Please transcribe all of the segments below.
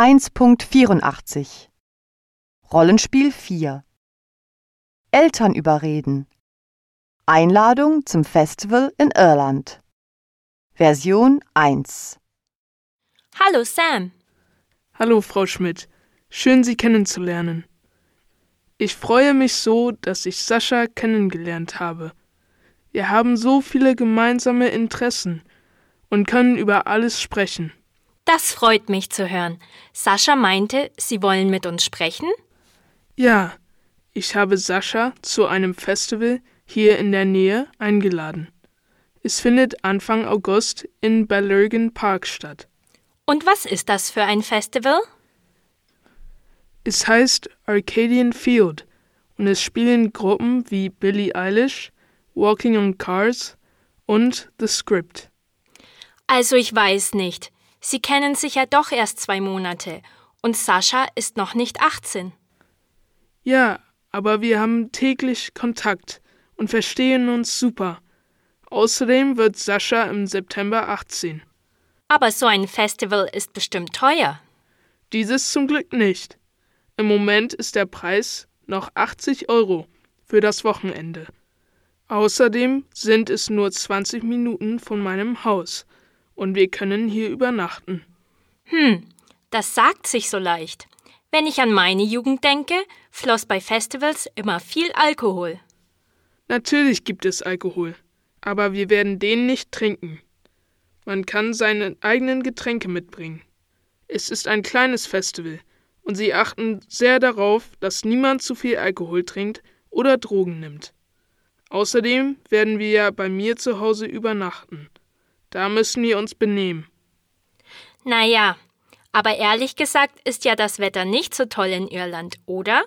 1.84 Rollenspiel 4 Eltern überreden Einladung zum Festival in Irland Version 1 Hallo Sam. Hallo, Frau Schmidt. Schön, Sie kennenzulernen. Ich freue mich so, dass ich Sascha kennengelernt habe. Wir haben so viele gemeinsame Interessen und können über alles sprechen. Das freut mich zu hören. Sascha meinte, Sie wollen mit uns sprechen? Ja, ich habe Sascha zu einem Festival hier in der Nähe eingeladen. Es findet Anfang August in Ballurgan Park statt. Und was ist das für ein Festival? Es heißt Arcadian Field und es spielen Gruppen wie Billie Eilish, Walking on Cars und The Script. Also ich weiß nicht. Sie kennen sich ja doch erst zwei Monate und Sascha ist noch nicht 18. Ja, aber wir haben täglich Kontakt und verstehen uns super. Außerdem wird Sascha im September 18. Aber so ein Festival ist bestimmt teuer. Dieses zum Glück nicht. Im Moment ist der Preis noch 80 Euro für das Wochenende. Außerdem sind es nur 20 Minuten von meinem Haus und wir können hier übernachten. Hm, das sagt sich so leicht. Wenn ich an meine Jugend denke, floss bei Festivals immer viel Alkohol. Natürlich gibt es Alkohol, aber wir werden den nicht trinken. Man kann seine eigenen Getränke mitbringen. Es ist ein kleines Festival und sie achten sehr darauf, dass niemand zu viel Alkohol trinkt oder Drogen nimmt. Außerdem werden wir ja bei mir zu Hause übernachten. Da müssen wir uns benehmen. Naja, aber ehrlich gesagt ist ja das Wetter nicht so toll in Irland, oder?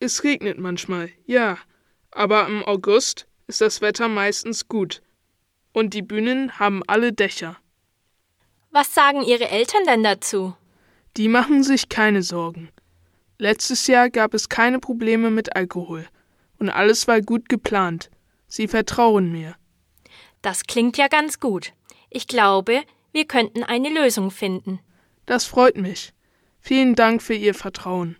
Es regnet manchmal, ja, aber im August ist das Wetter meistens gut. Und die Bühnen haben alle Dächer. Was sagen Ihre Eltern denn dazu? Die machen sich keine Sorgen. Letztes Jahr gab es keine Probleme mit Alkohol und alles war gut geplant. Sie vertrauen mir. Das klingt ja ganz gut. Ich glaube, wir könnten eine Lösung finden. Das freut mich. Vielen Dank für Ihr Vertrauen.